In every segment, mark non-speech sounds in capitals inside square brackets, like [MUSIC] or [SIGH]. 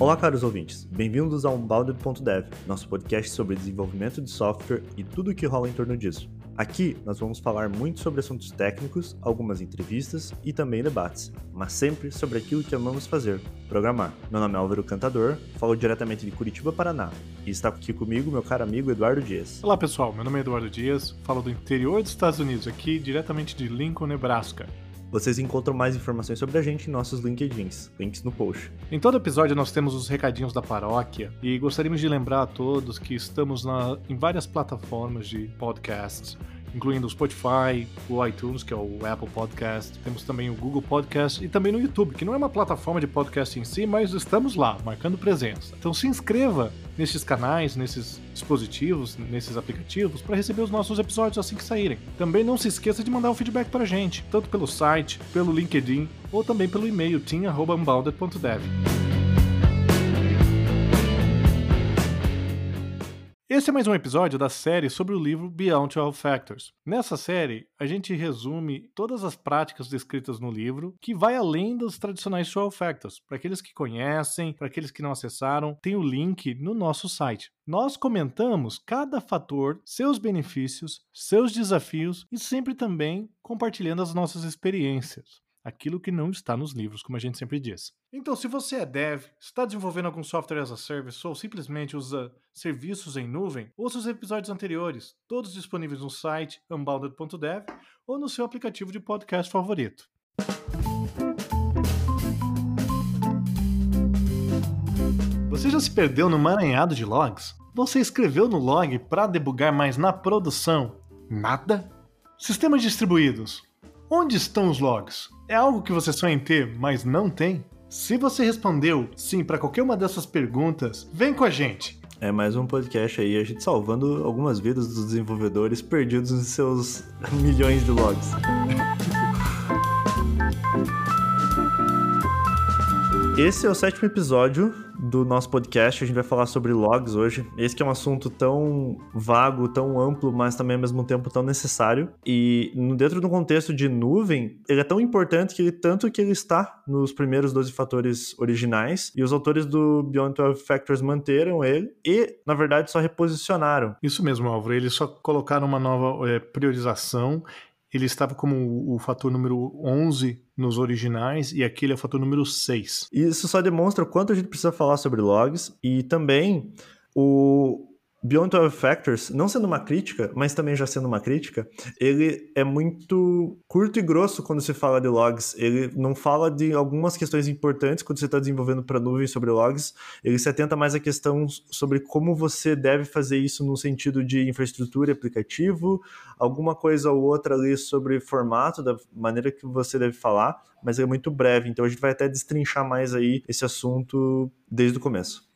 Olá, caros ouvintes. Bem-vindos ao Unbounded.dev, nosso podcast sobre desenvolvimento de software e tudo o que rola em torno disso. Aqui nós vamos falar muito sobre assuntos técnicos, algumas entrevistas e também debates, mas sempre sobre aquilo que amamos fazer, programar. Meu nome é Álvaro Cantador, falo diretamente de Curitiba, Paraná, e está aqui comigo meu caro amigo Eduardo Dias. Olá pessoal, meu nome é Eduardo Dias, falo do interior dos Estados Unidos, aqui diretamente de Lincoln, Nebraska. Vocês encontram mais informações sobre a gente em nossos LinkedIns, links no post. Em todo episódio nós temos os recadinhos da paróquia e gostaríamos de lembrar a todos que estamos na, em várias plataformas de podcasts incluindo o Spotify, o iTunes, que é o Apple Podcast, temos também o Google Podcast e também no YouTube, que não é uma plataforma de podcast em si, mas estamos lá, marcando presença. Então se inscreva nesses canais, nesses dispositivos, nesses aplicativos, para receber os nossos episódios assim que saírem. Também não se esqueça de mandar um feedback para a gente, tanto pelo site, pelo LinkedIn ou também pelo e-mail team.unbounded.dev. Esse é mais um episódio da série sobre o livro Beyond 12 Factors. Nessa série, a gente resume todas as práticas descritas no livro, que vai além dos tradicionais 12 Factors. Para aqueles que conhecem, para aqueles que não acessaram, tem o link no nosso site. Nós comentamos cada fator, seus benefícios, seus desafios e sempre também compartilhando as nossas experiências aquilo que não está nos livros, como a gente sempre diz. Então, se você é dev, está desenvolvendo algum software as a service ou simplesmente usa serviços em nuvem, ouça os episódios anteriores, todos disponíveis no site unbounded.dev ou no seu aplicativo de podcast favorito. Você já se perdeu no maranhado de logs? Você escreveu no log para debugar mais na produção? Nada? Sistemas distribuídos. Onde estão os logs? É algo que você sonha em ter, mas não tem? Se você respondeu sim para qualquer uma dessas perguntas, vem com a gente. É mais um podcast aí, a gente salvando algumas vidas dos desenvolvedores perdidos em seus [LAUGHS] milhões de logs. Esse é o sétimo episódio do nosso podcast. A gente vai falar sobre logs hoje. Esse que é um assunto tão vago, tão amplo, mas também ao mesmo tempo tão necessário. E dentro do contexto de nuvem, ele é tão importante que ele, tanto que ele está nos primeiros 12 fatores originais e os autores do Beyond 12 Factors manteram ele e, na verdade, só reposicionaram. Isso mesmo, Álvaro. Eles só colocaram uma nova é, priorização ele estava como o fator número 11 nos originais e aqui ele é o fator número 6. Isso só demonstra o quanto a gente precisa falar sobre logs e também o, Beyond 12 Factors, não sendo uma crítica, mas também já sendo uma crítica, ele é muito curto e grosso quando se fala de logs. Ele não fala de algumas questões importantes quando você está desenvolvendo para nuvem sobre logs. Ele se atenta mais à questão sobre como você deve fazer isso no sentido de infraestrutura e aplicativo, alguma coisa ou outra ali sobre formato, da maneira que você deve falar, mas é muito breve. Então a gente vai até destrinchar mais aí esse assunto desde o começo.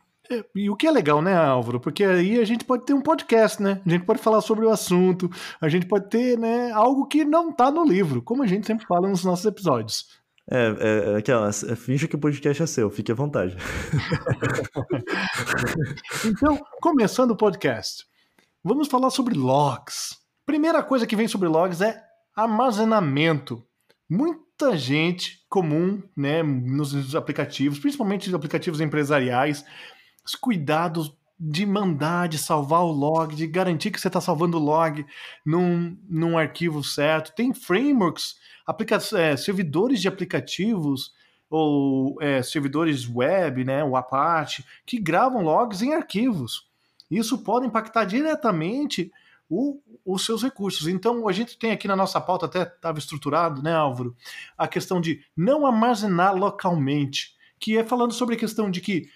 E o que é legal, né, Álvaro? Porque aí a gente pode ter um podcast, né? A gente pode falar sobre o assunto, a gente pode ter, né, algo que não está no livro, como a gente sempre fala nos nossos episódios. É, é, é aquela, é, finge que o podcast é seu, fique à vontade. [LAUGHS] então, começando o podcast, vamos falar sobre logs. Primeira coisa que vem sobre logs é armazenamento. Muita gente comum, né, nos aplicativos, principalmente nos aplicativos empresariais, os cuidados de mandar, de salvar o log, de garantir que você está salvando o log num, num arquivo certo. Tem frameworks, aplica é, servidores de aplicativos ou é, servidores web, né, o Apache, que gravam logs em arquivos. Isso pode impactar diretamente o, os seus recursos. Então, a gente tem aqui na nossa pauta, até estava estruturado, né, Álvaro, a questão de não armazenar localmente, que é falando sobre a questão de que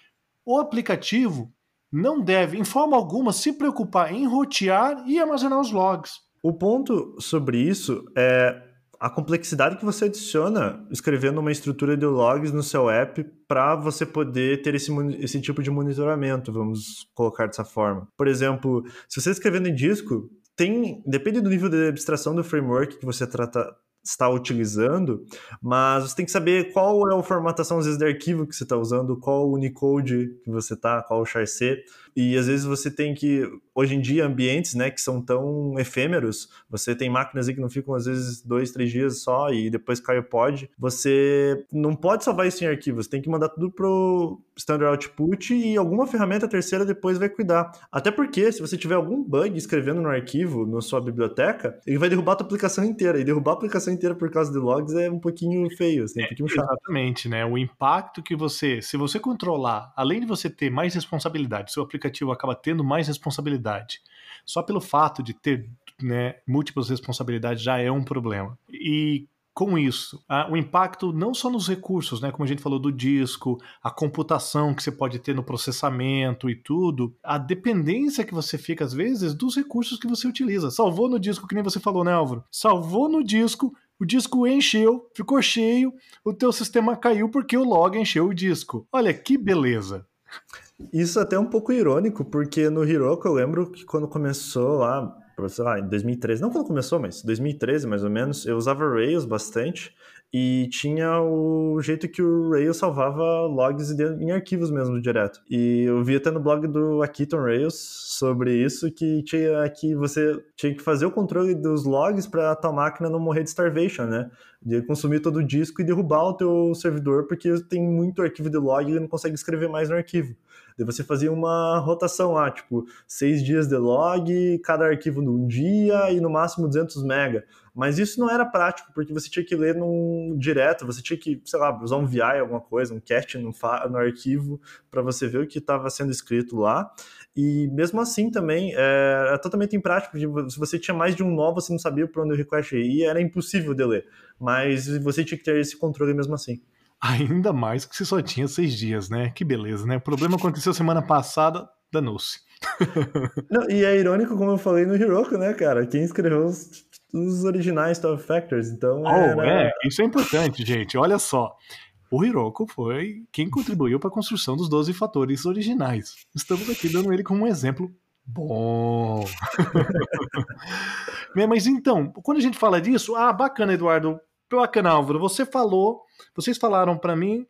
o aplicativo não deve, em forma alguma, se preocupar em rotear e armazenar os logs. O ponto sobre isso é a complexidade que você adiciona escrevendo uma estrutura de logs no seu app para você poder ter esse, esse tipo de monitoramento, vamos colocar dessa forma. Por exemplo, se você escrevendo em disco, tem depende do nível de abstração do framework que você trata está utilizando, mas você tem que saber qual é a formatação, às vezes, de arquivo que você está usando, qual o Unicode que você está, qual o char-C. E às vezes você tem que, hoje em dia, ambientes né, que são tão efêmeros, você tem máquinas aí que não ficam às vezes dois, três dias só e depois cai o pod. Você não pode salvar isso em arquivo, você tem que mandar tudo pro standard output e alguma ferramenta terceira depois vai cuidar. Até porque, se você tiver algum bug escrevendo no arquivo, na sua biblioteca, ele vai derrubar a tua aplicação inteira. E derrubar a aplicação inteira por causa de logs é um pouquinho feio, assim, é um pouquinho chato. Exatamente, né? O impacto que você, se você controlar, além de você ter mais responsabilidade, seu aplicativo acaba tendo mais responsabilidade. Só pelo fato de ter né, múltiplas responsabilidades já é um problema. E com isso, o impacto não só nos recursos, né, como a gente falou do disco, a computação que você pode ter no processamento e tudo, a dependência que você fica às vezes dos recursos que você utiliza. Salvou no disco, que nem você falou, né, Álvaro? Salvou no disco, o disco encheu, ficou cheio, o teu sistema caiu porque o log encheu o disco. Olha que beleza. Isso até é um pouco irônico, porque no Hiroko eu lembro que quando começou lá, sei lá, em 2013, não quando começou, mas 2013 mais ou menos, eu usava Rails bastante e tinha o jeito que o Rails salvava logs em arquivos mesmo direto. E eu vi até no blog do Akiton Rails sobre isso que tinha que você tinha que fazer o controle dos logs para a tua máquina não morrer de starvation, né? De consumir todo o disco e derrubar o teu servidor porque tem muito arquivo de log e ele não consegue escrever mais no arquivo. Daí você fazia uma rotação lá, tipo, seis dias de log, cada arquivo num dia e no máximo 200 mega. Mas isso não era prático, porque você tinha que ler num direto, você tinha que, sei lá, usar um VI, alguma coisa, um cast no, no arquivo, para você ver o que estava sendo escrito lá. E mesmo assim também é, era totalmente imprático, porque se você tinha mais de um nó, você não sabia para onde o request ia, era impossível de ler. Mas você tinha que ter esse controle mesmo assim. Ainda mais que você só tinha seis dias, né? Que beleza, né? O problema aconteceu semana passada, danou-se. [LAUGHS] e é irônico, como eu falei no Hiroko, né, cara? Quem escreveu os, os originais Top Factors, então. Oh, era... é, isso é importante, gente. Olha só. O Hiroko foi quem contribuiu para a construção dos 12 fatores originais. Estamos aqui dando ele como um exemplo bom. [LAUGHS] Mas então, quando a gente fala disso, ah, bacana, Eduardo, bacana, Álvaro, você falou vocês falaram para mim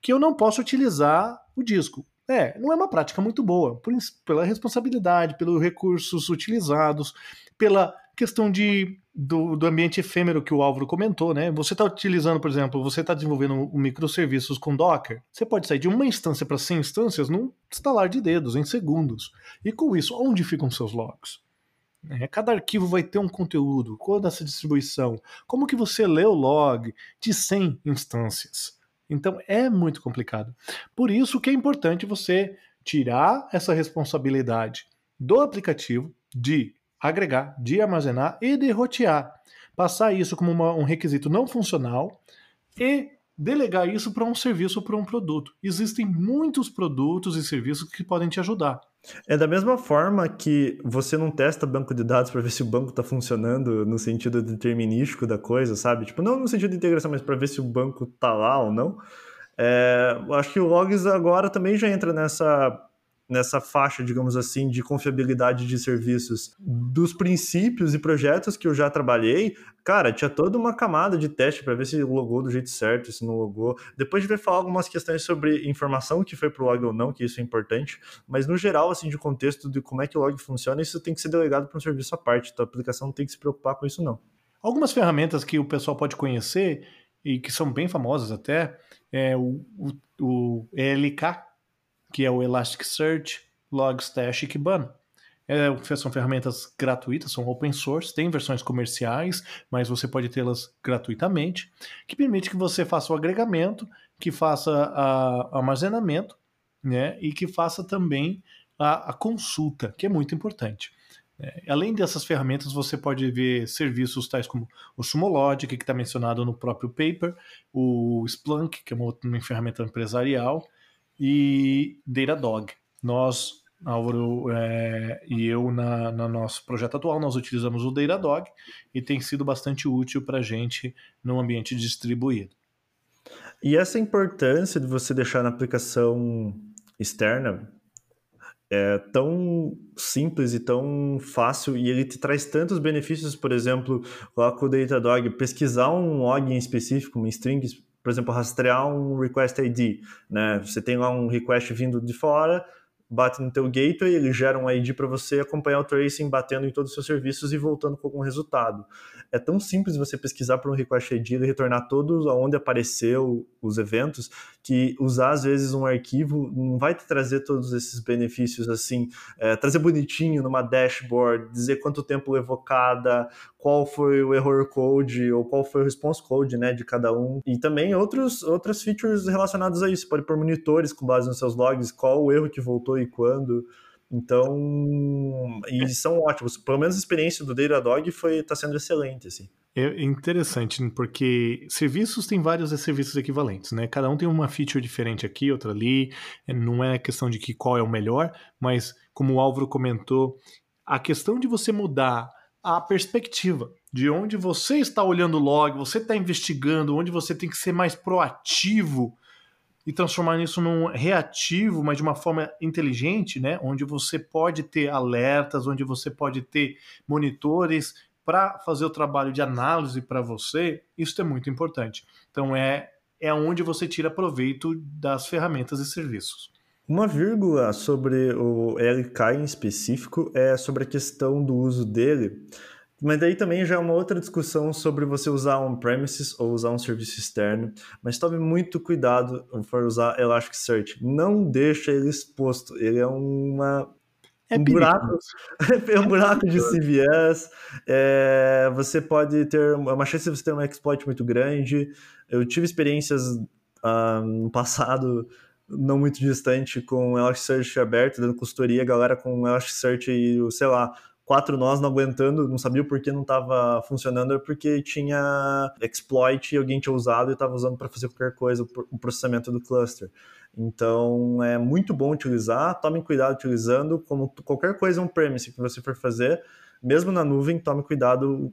que eu não posso utilizar o disco. É, não é uma prática muito boa, por, pela responsabilidade, pelos recursos utilizados, pela questão de, do, do ambiente efêmero que o Álvaro comentou, né? Você está utilizando, por exemplo, você está desenvolvendo um microserviços com Docker, você pode sair de uma instância para 100 instâncias num estalar de dedos, em segundos. E com isso, onde ficam seus logs? É, cada arquivo vai ter um conteúdo, toda essa distribuição. Como que você lê o log de 100 instâncias? Então é muito complicado. Por isso que é importante você tirar essa responsabilidade do aplicativo de agregar, de armazenar e de rotear. Passar isso como uma, um requisito não funcional e delegar isso para um serviço ou para um produto. Existem muitos produtos e serviços que podem te ajudar. É da mesma forma que você não testa banco de dados para ver se o banco está funcionando no sentido determinístico da coisa, sabe? Tipo, não no sentido de integração, mas para ver se o banco está lá ou não. É, acho que o Logs agora também já entra nessa nessa faixa, digamos assim, de confiabilidade de serviços dos princípios e projetos que eu já trabalhei, cara, tinha toda uma camada de teste para ver se logou do jeito certo, se não logou. Depois gente vai falar algumas questões sobre informação que foi pro log ou não, que isso é importante, mas no geral, assim, de contexto de como é que o log funciona, isso tem que ser delegado para um serviço à parte, então a aplicação não tem que se preocupar com isso não. Algumas ferramentas que o pessoal pode conhecer e que são bem famosas até, é o, o, o ELK, que é o Elasticsearch, Logstash e Kibana. É, são ferramentas gratuitas, são open source, tem versões comerciais, mas você pode tê-las gratuitamente, que permite que você faça o agregamento, que faça o armazenamento, né, e que faça também a, a consulta, que é muito importante. É, além dessas ferramentas, você pode ver serviços tais como o Sumologic, que está mencionado no próprio paper, o Splunk, que é uma, uma ferramenta empresarial, e Datadog. Nós, Álvaro é, e eu, na, no nosso projeto atual, nós utilizamos o Datadog e tem sido bastante útil para a gente no ambiente distribuído. E essa importância de você deixar na aplicação externa é tão simples e tão fácil e ele te traz tantos benefícios, por exemplo, lá com o Datadog, pesquisar um log em específico, uma string, por exemplo, rastrear um request ID, né? Você tem lá um request vindo de fora, bate no teu gateway, ele gera um ID para você acompanhar o tracing, batendo em todos os seus serviços e voltando com algum resultado. É tão simples você pesquisar por um request ID e retornar todos aonde apareceu os eventos, que usar às vezes um arquivo não vai te trazer todos esses benefícios assim, é, trazer bonitinho numa dashboard, dizer quanto tempo levou cada, qual foi o error code ou qual foi o response code, né, de cada um. E também outros outras features relacionadas a isso, pode pôr monitores com base nos seus logs, qual o erro que voltou e quando. Então, e são ótimos. Pelo menos a experiência do Datadog foi tá sendo excelente, assim. É interessante, porque serviços têm vários serviços equivalentes, né? Cada um tem uma feature diferente aqui, outra ali. Não é questão de que qual é o melhor, mas como o Álvaro comentou, a questão de você mudar a perspectiva de onde você está olhando o log, você está investigando, onde você tem que ser mais proativo e transformar isso num reativo, mas de uma forma inteligente, né? Onde você pode ter alertas, onde você pode ter monitores para fazer o trabalho de análise para você, isso é muito importante. Então é é onde você tira proveito das ferramentas e serviços. Uma vírgula sobre o LK em específico é sobre a questão do uso dele, mas daí também já é uma outra discussão sobre você usar on-premises ou usar um serviço externo, mas tome muito cuidado for usar Elasticsearch. Não deixa ele exposto, ele é uma é um buraco, [LAUGHS] é um buraco de CVS. É, você pode ter uma chance de você ter um exploit muito grande. Eu tive experiências uh, no passado não muito distante com Elasticsearch aberto, dando consultoria, a galera com Elasticsearch e, sei lá, quatro nós não aguentando, não sabia por que não estava funcionando, porque tinha exploit e alguém tinha usado e estava usando para fazer qualquer coisa, o processamento do cluster. Então é muito bom utilizar, tomem cuidado utilizando, como qualquer coisa on-premise que você for fazer, mesmo na nuvem, tome cuidado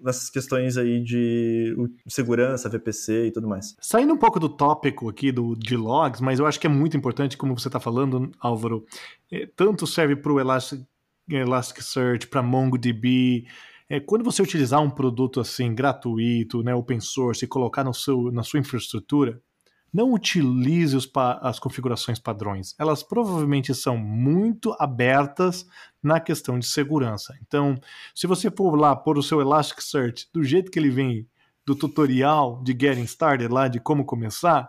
nessas questões aí de segurança, VPC e tudo mais. Saindo um pouco do tópico aqui do, de logs, mas eu acho que é muito importante, como você está falando, Álvaro, é, tanto serve para o Elastic, Elasticsearch, para MongoDB, é, quando você utilizar um produto assim gratuito, né, open source, e colocar no seu, na sua infraestrutura, não utilize as configurações padrões. Elas provavelmente são muito abertas na questão de segurança. Então, se você for lá pôr o seu Elasticsearch do jeito que ele vem do tutorial de Getting Started lá de como começar,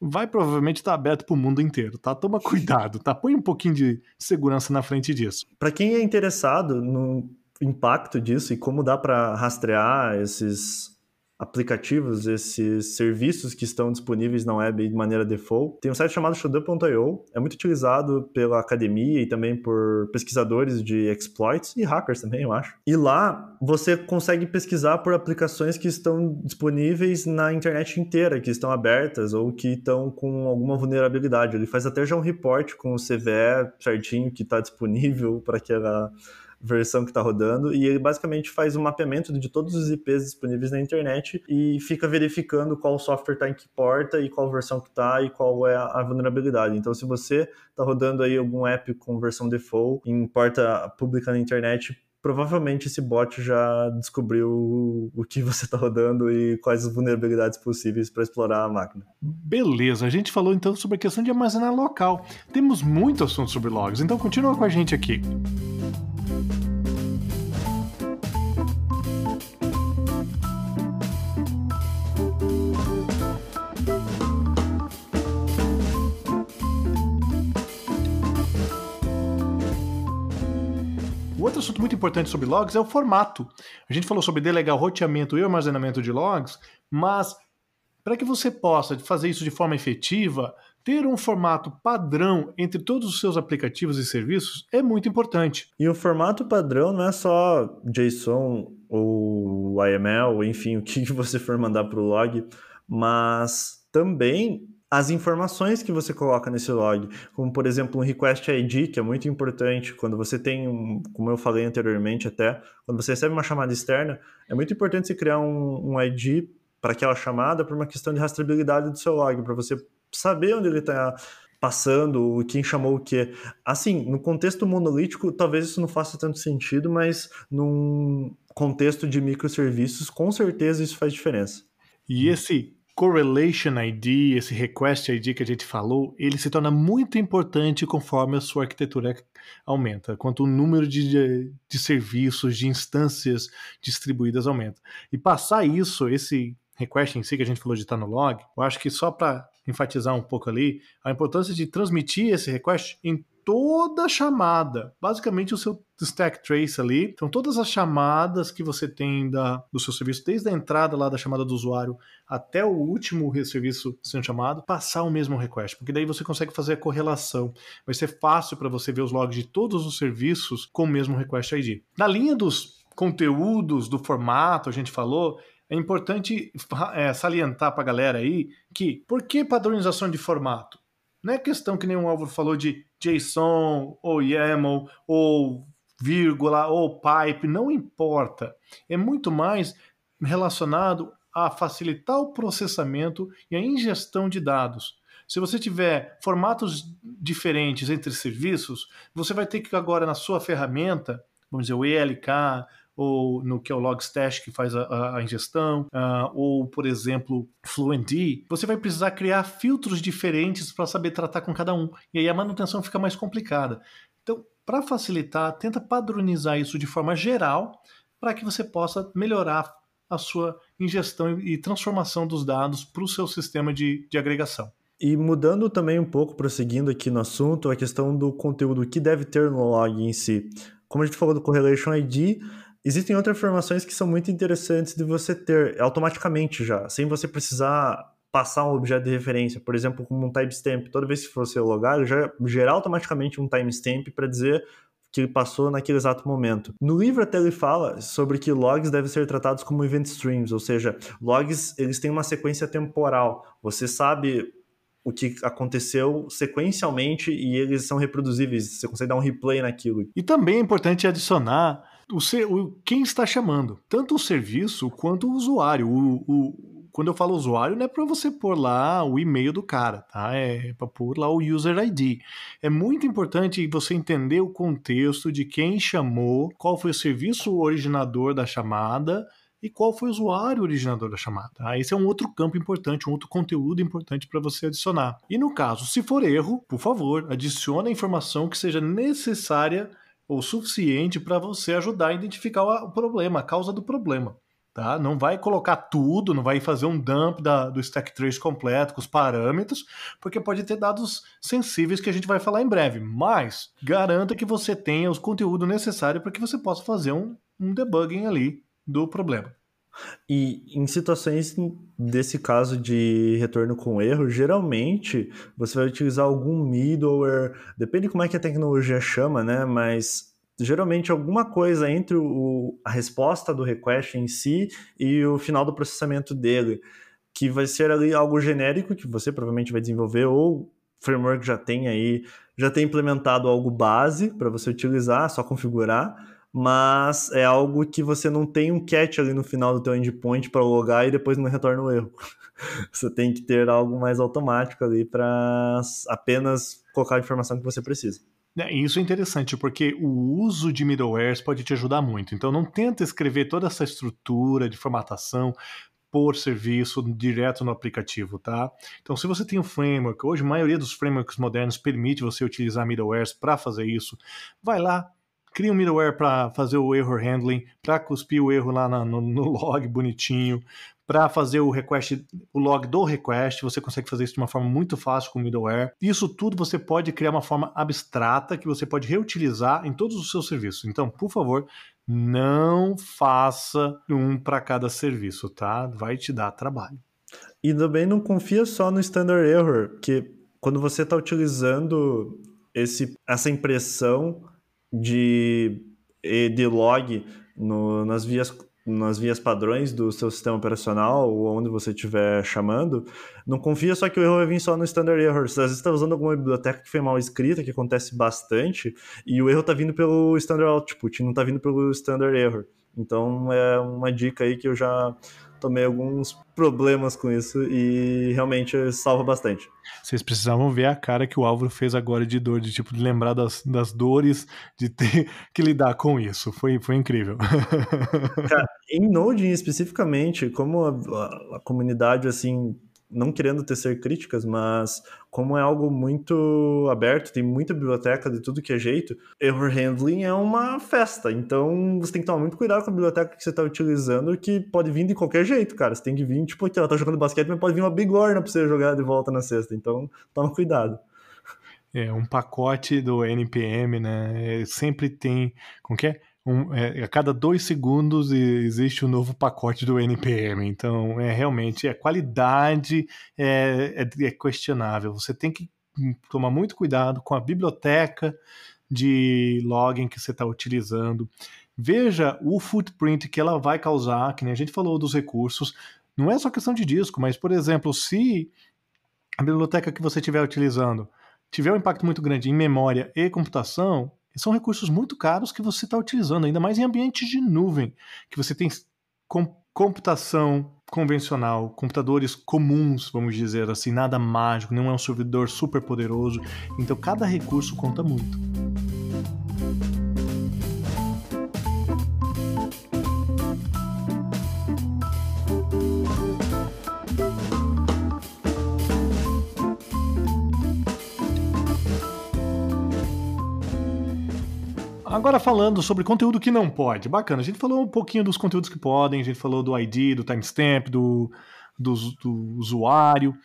vai provavelmente estar aberto para o mundo inteiro, tá? Toma cuidado, tá? Põe um pouquinho de segurança na frente disso. Para quem é interessado no impacto disso e como dá para rastrear esses aplicativos, esses serviços que estão disponíveis na web de maneira default. Tem um site chamado Shodan.io, é muito utilizado pela academia e também por pesquisadores de exploits e hackers também, eu acho. E lá você consegue pesquisar por aplicações que estão disponíveis na internet inteira, que estão abertas ou que estão com alguma vulnerabilidade. Ele faz até já um report com o CVE certinho que está disponível para aquela versão que está rodando, e ele basicamente faz um mapeamento de todos os IPs disponíveis na internet e fica verificando qual software está em que porta e qual versão que está e qual é a vulnerabilidade. Então, se você está rodando aí algum app com versão default em porta pública na internet, provavelmente esse bot já descobriu o que você está rodando e quais as vulnerabilidades possíveis para explorar a máquina. Beleza, a gente falou então sobre a questão de armazenar local. Temos muito assunto sobre logs, então continua com a gente aqui. Outro assunto muito importante sobre logs é o formato. A gente falou sobre delegar roteamento e armazenamento de logs, mas para que você possa fazer isso de forma efetiva, ter um formato padrão entre todos os seus aplicativos e serviços é muito importante. E o formato padrão não é só JSON ou YML, enfim, o que [LAUGHS] você for mandar para o log, mas também as informações que você coloca nesse log, como por exemplo um request ID, que é muito importante quando você tem, um, como eu falei anteriormente até, quando você recebe uma chamada externa, é muito importante você criar um, um ID para aquela chamada por uma questão de rastreabilidade do seu log, para você saber onde ele está passando, quem chamou o quê. Assim, no contexto monolítico, talvez isso não faça tanto sentido, mas num contexto de microserviços, com certeza isso faz diferença. E esse correlation ID, esse request ID que a gente falou, ele se torna muito importante conforme a sua arquitetura aumenta, quanto o número de, de serviços, de instâncias distribuídas aumenta. E passar isso, esse request em si que a gente falou de estar no log, eu acho que só para enfatizar um pouco ali, a importância de transmitir esse request em toda chamada. Basicamente o seu stack trace ali. Então todas as chamadas que você tem da, do seu serviço, desde a entrada lá da chamada do usuário até o último serviço sendo chamado, passar o mesmo request, porque daí você consegue fazer a correlação. Vai ser fácil para você ver os logs de todos os serviços com o mesmo request ID. Na linha dos conteúdos, do formato, a gente falou, é importante é, salientar para a galera aí que por que padronização de formato? Não é questão que o Álvaro falou de JSON ou YAML ou vírgula ou pipe, não importa. É muito mais relacionado a facilitar o processamento e a ingestão de dados. Se você tiver formatos diferentes entre serviços, você vai ter que agora na sua ferramenta, vamos dizer, o ELK, ou no que é o Logstash que faz a, a ingestão, uh, ou por exemplo Fluentd, você vai precisar criar filtros diferentes para saber tratar com cada um. E aí a manutenção fica mais complicada. Então, para facilitar, tenta padronizar isso de forma geral para que você possa melhorar a sua ingestão e transformação dos dados para o seu sistema de, de agregação. E mudando também um pouco, prosseguindo aqui no assunto, a questão do conteúdo que deve ter no log em si. Como a gente falou do Correlation ID, Existem outras informações que são muito interessantes de você ter automaticamente já, sem você precisar passar um objeto de referência, por exemplo, como um timestamp. Toda vez que você logar, já gerar automaticamente um timestamp para dizer que ele passou naquele exato momento. No livro até ele fala sobre que logs devem ser tratados como event streams, ou seja, logs eles têm uma sequência temporal. Você sabe o que aconteceu sequencialmente e eles são reproduzíveis. Você consegue dar um replay naquilo. E também é importante adicionar o, o, quem está chamando, tanto o serviço quanto o usuário. O, o, quando eu falo usuário, não é para você pôr lá o e-mail do cara, tá? É para pôr lá o user ID. É muito importante você entender o contexto de quem chamou, qual foi o serviço originador da chamada e qual foi o usuário originador da chamada. Tá? Esse é um outro campo importante, um outro conteúdo importante para você adicionar. E no caso, se for erro, por favor, adicione a informação que seja necessária o suficiente para você ajudar a identificar o problema, a causa do problema. Tá? Não vai colocar tudo, não vai fazer um dump da, do stack trace completo com os parâmetros, porque pode ter dados sensíveis que a gente vai falar em breve. Mas garanta que você tenha os conteúdo necessário para que você possa fazer um, um debugging ali do problema. E em situações desse caso de retorno com erro, geralmente você vai utilizar algum middleware, depende como é que a tecnologia chama, né? Mas geralmente alguma coisa entre o, a resposta do request em si e o final do processamento dele, que vai ser ali algo genérico que você provavelmente vai desenvolver ou framework já tem aí, já tem implementado algo base para você utilizar, só configurar mas é algo que você não tem um catch ali no final do teu endpoint para logar e depois não retorna o erro. [LAUGHS] você tem que ter algo mais automático ali para apenas colocar a informação que você precisa. É, isso é interessante, porque o uso de middlewares pode te ajudar muito. Então não tenta escrever toda essa estrutura de formatação por serviço direto no aplicativo, tá? Então, se você tem um framework, hoje a maioria dos frameworks modernos permite você utilizar middlewares para fazer isso, vai lá, cria um middleware para fazer o error handling, para cuspir o erro lá na, no, no, [LAUGHS] log bonitinho, para fazer o request, o log do request, você consegue fazer isso de uma forma muito fácil com o middleware. Isso tudo você pode criar uma forma abstrata que você pode reutilizar em todos os seus serviços. Então, por favor, não faça um para cada serviço, tá? Vai te dar trabalho. E também não confia só no standard error, que quando você está utilizando esse, essa impressão de, de log no, nas, vias, nas vias padrões do seu sistema operacional ou onde você estiver chamando, não confia só que o erro vai vir só no standard error. Às vezes está usando alguma biblioteca que foi mal escrita, que acontece bastante, e o erro está vindo pelo standard output, não está vindo pelo standard error. Então é uma dica aí que eu já tomei alguns problemas com isso e realmente salva bastante. Vocês precisavam ver a cara que o Álvaro fez agora de dor, de tipo, de lembrar das, das dores de ter [LAUGHS] que lidar com isso. Foi, foi incrível. [LAUGHS] Cara, em Node especificamente, como a, a, a comunidade assim não querendo tecer críticas, mas como é algo muito aberto, tem muita biblioteca de tudo que é jeito, error handling é uma festa. Então você tem que tomar muito cuidado com a biblioteca que você está utilizando, que pode vir de qualquer jeito, cara. Você tem que vir, tipo, ela tá jogando basquete, mas pode vir uma bigorna para você jogar de volta na cesta. Então toma cuidado. É, um pacote do NPM, né? É, sempre tem. Como que é? Um, é, a cada dois segundos existe um novo pacote do NPM. Então, é realmente a qualidade é, é, é questionável. Você tem que tomar muito cuidado com a biblioteca de login que você está utilizando. Veja o footprint que ela vai causar, que nem a gente falou dos recursos. Não é só questão de disco, mas, por exemplo, se a biblioteca que você estiver utilizando tiver um impacto muito grande em memória e computação, são recursos muito caros que você está utilizando, ainda mais em ambientes de nuvem, que você tem computação convencional, computadores comuns, vamos dizer assim, nada mágico, não é um servidor super poderoso. Então cada recurso conta muito. Agora falando sobre conteúdo que não pode. Bacana, a gente falou um pouquinho dos conteúdos que podem, a gente falou do ID, do timestamp, do, do, do usuário,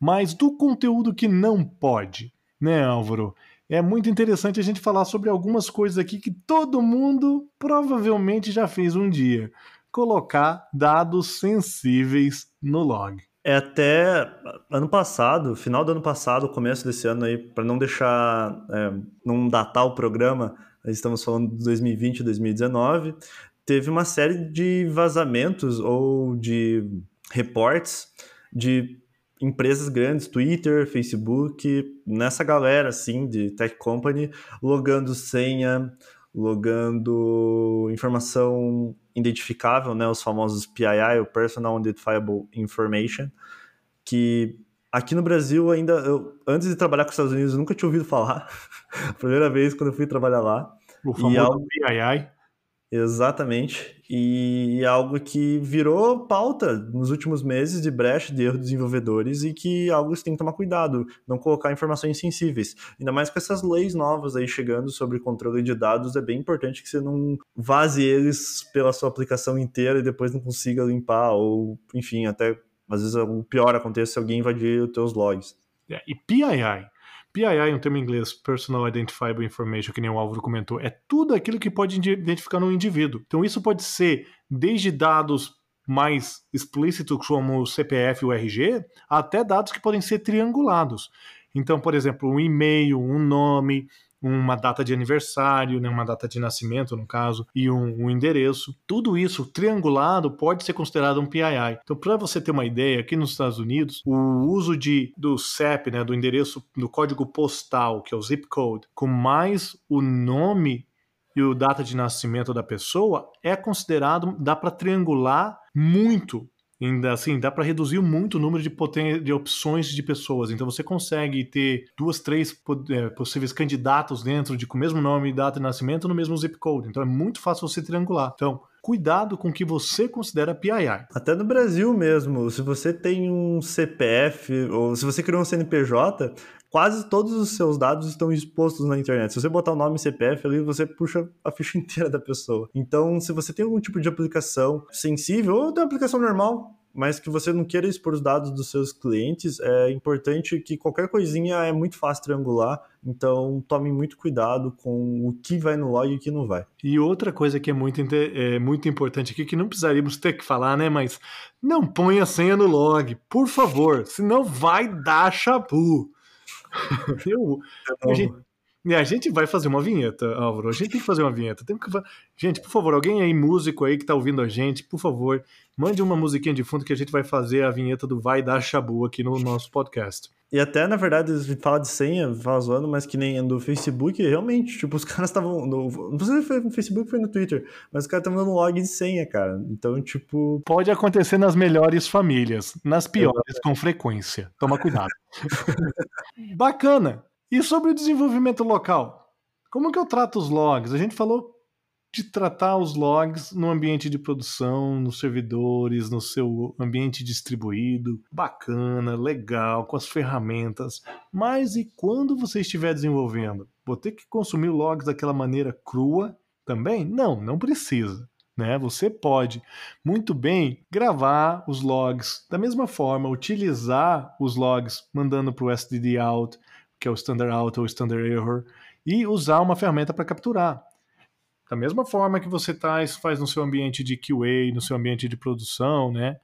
mas do conteúdo que não pode, né, Álvaro? É muito interessante a gente falar sobre algumas coisas aqui que todo mundo provavelmente já fez um dia. Colocar dados sensíveis no log. É até ano passado, final do ano passado, começo desse ano aí, para não deixar, é, não datar o programa, estamos falando de 2020 e 2019, teve uma série de vazamentos ou de reportes de empresas grandes, Twitter, Facebook, nessa galera assim de tech company, logando senha, logando informação identificável, né, os famosos PII, o Personal Identifiable Information, que aqui no Brasil ainda, eu, antes de trabalhar com os Estados Unidos, eu nunca tinha ouvido falar. [LAUGHS] Primeira vez quando eu fui trabalhar lá. O famoso algo... PII. Exatamente. E algo que virou pauta nos últimos meses de brecha de erro de desenvolvedores e que algo você tem que tomar cuidado, não colocar informações sensíveis. Ainda mais com essas leis novas aí chegando sobre controle de dados, é bem importante que você não vaze eles pela sua aplicação inteira e depois não consiga limpar, ou enfim, até às vezes o pior acontece se alguém invadir os teus logs. É, e PII, PII, um termo em inglês, Personal Identifiable Information, que nem o Álvaro comentou, é tudo aquilo que pode identificar um indivíduo. Então isso pode ser desde dados mais explícitos como o CPF e o RG, até dados que podem ser triangulados. Então, por exemplo, um e-mail, um nome, uma data de aniversário, né, uma data de nascimento, no caso, e um, um endereço. Tudo isso triangulado pode ser considerado um PII. Então, para você ter uma ideia, aqui nos Estados Unidos, o uso de, do CEP, né, do endereço, do código postal, que é o zip code, com mais o nome e o data de nascimento da pessoa, é considerado, dá para triangular muito Ainda assim, dá para reduzir muito o número de, poten de opções de pessoas. Então você consegue ter duas, três é, possíveis candidatos dentro de com o mesmo nome data de nascimento no mesmo zip code. Então é muito fácil você triangular. Então, cuidado com o que você considera PII. Até no Brasil mesmo, se você tem um CPF ou se você criou um CNPJ, quase todos os seus dados estão expostos na internet. Se você botar o nome CPF ali, você puxa a ficha [LAUGHS] inteira da pessoa. Então, se você tem algum tipo de aplicação sensível ou tem uma aplicação normal, mas que você não queira expor os dados dos seus clientes, é importante que qualquer coisinha é muito fácil triangular, então tome muito cuidado com o que vai no log e o que não vai. E outra coisa que é muito, é muito importante aqui, que não precisaríamos ter que falar, né, mas não ponha senha no log, por favor, senão vai dar chabu. Eu, a, gente, a gente vai fazer uma vinheta, Álvaro. A gente tem que fazer uma vinheta. Tem que... Gente, por favor, alguém aí, músico aí que tá ouvindo a gente, por favor, mande uma musiquinha de fundo que a gente vai fazer a vinheta do Vai Dar Chabu aqui no nosso podcast. E até, na verdade, fala de senha, fala zoando, mas que nem do Facebook, realmente, tipo, os [LAUGHS] caras estavam. Não sei se foi no Facebook foi no Twitter, mas os caras estavam dando log de senha, cara. Então, tipo. Pode acontecer nas melhores famílias, nas piores, com frequência. Toma cuidado. [LAUGHS] Bacana. E sobre o desenvolvimento local? Como que eu trato os logs? A gente falou de tratar os logs no ambiente de produção, nos servidores, no seu ambiente distribuído, bacana, legal, com as ferramentas. Mas e quando você estiver desenvolvendo? Vou ter que consumir logs daquela maneira crua também? Não, não precisa. Né? Você pode muito bem gravar os logs da mesma forma, utilizar os logs mandando para o STD out, que é o standard out ou standard error, e usar uma ferramenta para capturar. Da mesma forma que você faz no seu ambiente de QA, no seu ambiente de produção, né?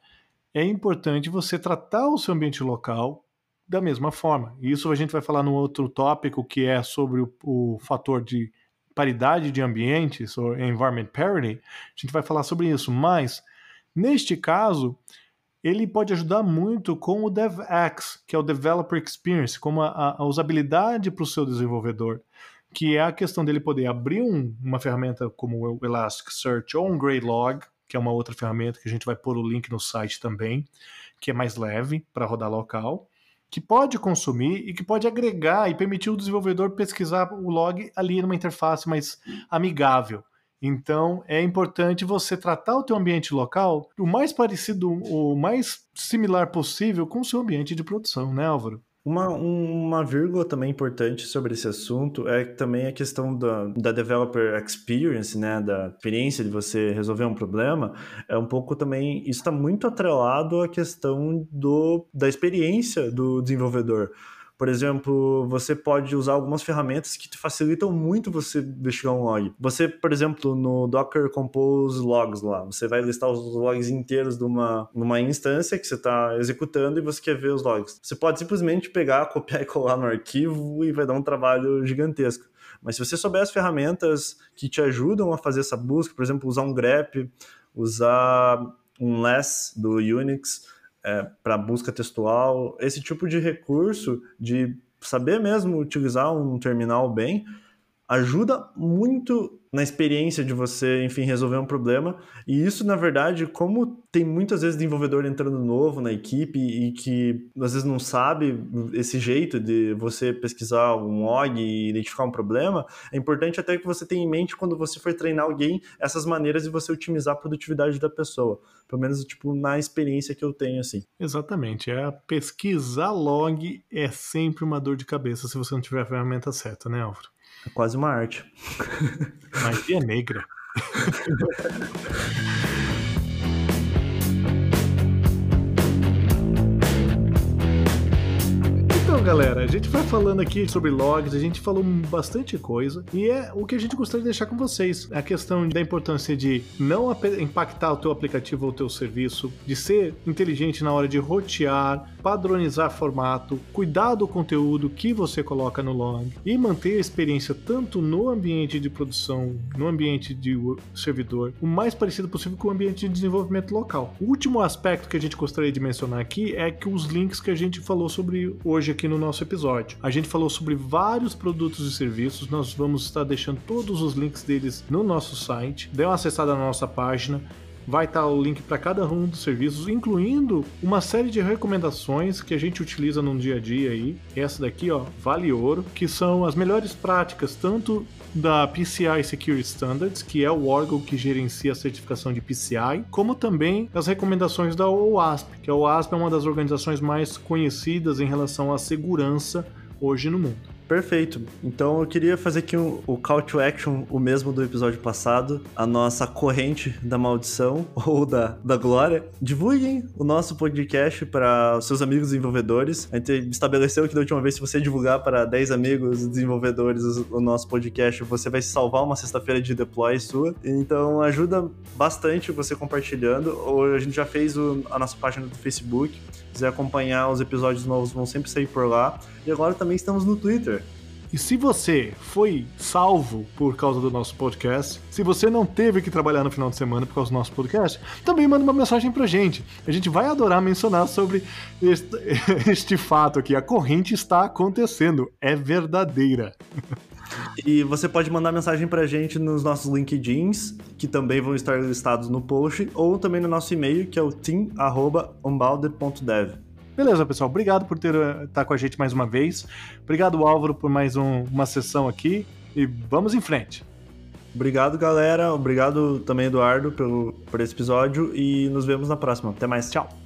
É importante você tratar o seu ambiente local da mesma forma. Isso a gente vai falar no outro tópico que é sobre o, o fator de paridade de ambientes, ou environment parity. A gente vai falar sobre isso, mas neste caso, ele pode ajudar muito com o DevX, que é o Developer Experience, como a, a usabilidade para o seu desenvolvedor que é a questão dele poder abrir um, uma ferramenta como o Elasticsearch ou um Greylog, que é uma outra ferramenta que a gente vai pôr o link no site também, que é mais leve para rodar local, que pode consumir e que pode agregar e permitir o desenvolvedor pesquisar o log ali numa interface mais amigável. Então é importante você tratar o teu ambiente local o mais parecido, o mais similar possível com o seu ambiente de produção, né, Álvaro? Uma, uma vírgula também importante sobre esse assunto é também a questão da, da developer experience, né, da experiência de você resolver um problema, é um pouco também, isso está muito atrelado à questão do, da experiência do desenvolvedor. Por exemplo, você pode usar algumas ferramentas que te facilitam muito você investigar um log. Você, por exemplo, no Docker Compose Logs lá, você vai listar os logs inteiros de uma, numa instância que você está executando e você quer ver os logs. Você pode simplesmente pegar, [LAUGHS] copiar e colar no arquivo e vai dar um trabalho gigantesco. Mas se você souber as ferramentas que te ajudam a fazer essa busca, por exemplo, usar um grep, usar um less do Unix, é, para busca textual, esse tipo de recurso de saber mesmo utilizar um terminal bem ajuda muito na experiência de você, enfim, resolver um problema. E isso, na verdade, como tem muitas vezes desenvolvedor entrando novo na equipe e que às vezes não sabe esse jeito de você pesquisar um log e identificar um problema, é importante até que você tenha em mente quando você for treinar alguém essas maneiras de você otimizar a produtividade da pessoa. Pelo menos, tipo, na experiência que eu tenho, assim. Exatamente. É pesquisar log é sempre uma dor de cabeça se você não tiver a ferramenta certa, né, Álvaro? É quase uma arte. Magia negra. [LAUGHS] Galera, a gente vai falando aqui sobre logs, a gente falou bastante coisa e é o que a gente gostaria de deixar com vocês. A questão da importância de não impactar o teu aplicativo ou o teu serviço, de ser inteligente na hora de rotear, padronizar formato, cuidar do conteúdo que você coloca no log e manter a experiência tanto no ambiente de produção, no ambiente de servidor, o mais parecido possível com o ambiente de desenvolvimento local. O último aspecto que a gente gostaria de mencionar aqui é que os links que a gente falou sobre hoje aqui aqui no nosso episódio. A gente falou sobre vários produtos e serviços, nós vamos estar deixando todos os links deles no nosso site. Dê uma acessada na nossa página vai estar o link para cada um dos serviços, incluindo uma série de recomendações que a gente utiliza no dia a dia aí. Essa daqui, ó, vale ouro, que são as melhores práticas tanto da PCI Security Standards, que é o órgão que gerencia a certificação de PCI, como também as recomendações da OWASP, que a OWASP é uma das organizações mais conhecidas em relação à segurança hoje no mundo. Perfeito. Então eu queria fazer aqui o, o call to action, o mesmo do episódio passado, a nossa corrente da maldição [LAUGHS] ou da, da glória. Divulguem o nosso podcast para seus amigos desenvolvedores. A gente estabeleceu que da última vez, se você divulgar para 10 amigos desenvolvedores o, nosso podcast, você vai salvar uma sexta-feira de deploy sua. Então ajuda bastante você compartilhando. Ou a gente já fez o, a nossa página do Facebook quiser acompanhar os episódios novos, vão sempre sair por lá. E agora também estamos no Twitter. E se você foi salvo por causa do nosso podcast, se você não teve que trabalhar no final de semana por causa do nosso podcast, também manda uma mensagem pra gente. A gente vai adorar mencionar sobre este, [LAUGHS] este fato aqui. A corrente está acontecendo, é verdadeira. [LAUGHS] E você pode mandar mensagem pra gente nos nossos LinkedIns, que também vão estar listados no post, ou também no nosso e-mail, que é o team.unbounded.dev. Beleza, pessoal. Obrigado por ter estar tá com a gente mais uma vez. Obrigado, Álvaro, por mais um, uma sessão aqui. E vamos em frente. Obrigado, galera. Obrigado também, Eduardo, pelo, por esse episódio. E nos vemos na próxima. Até mais. Tchau.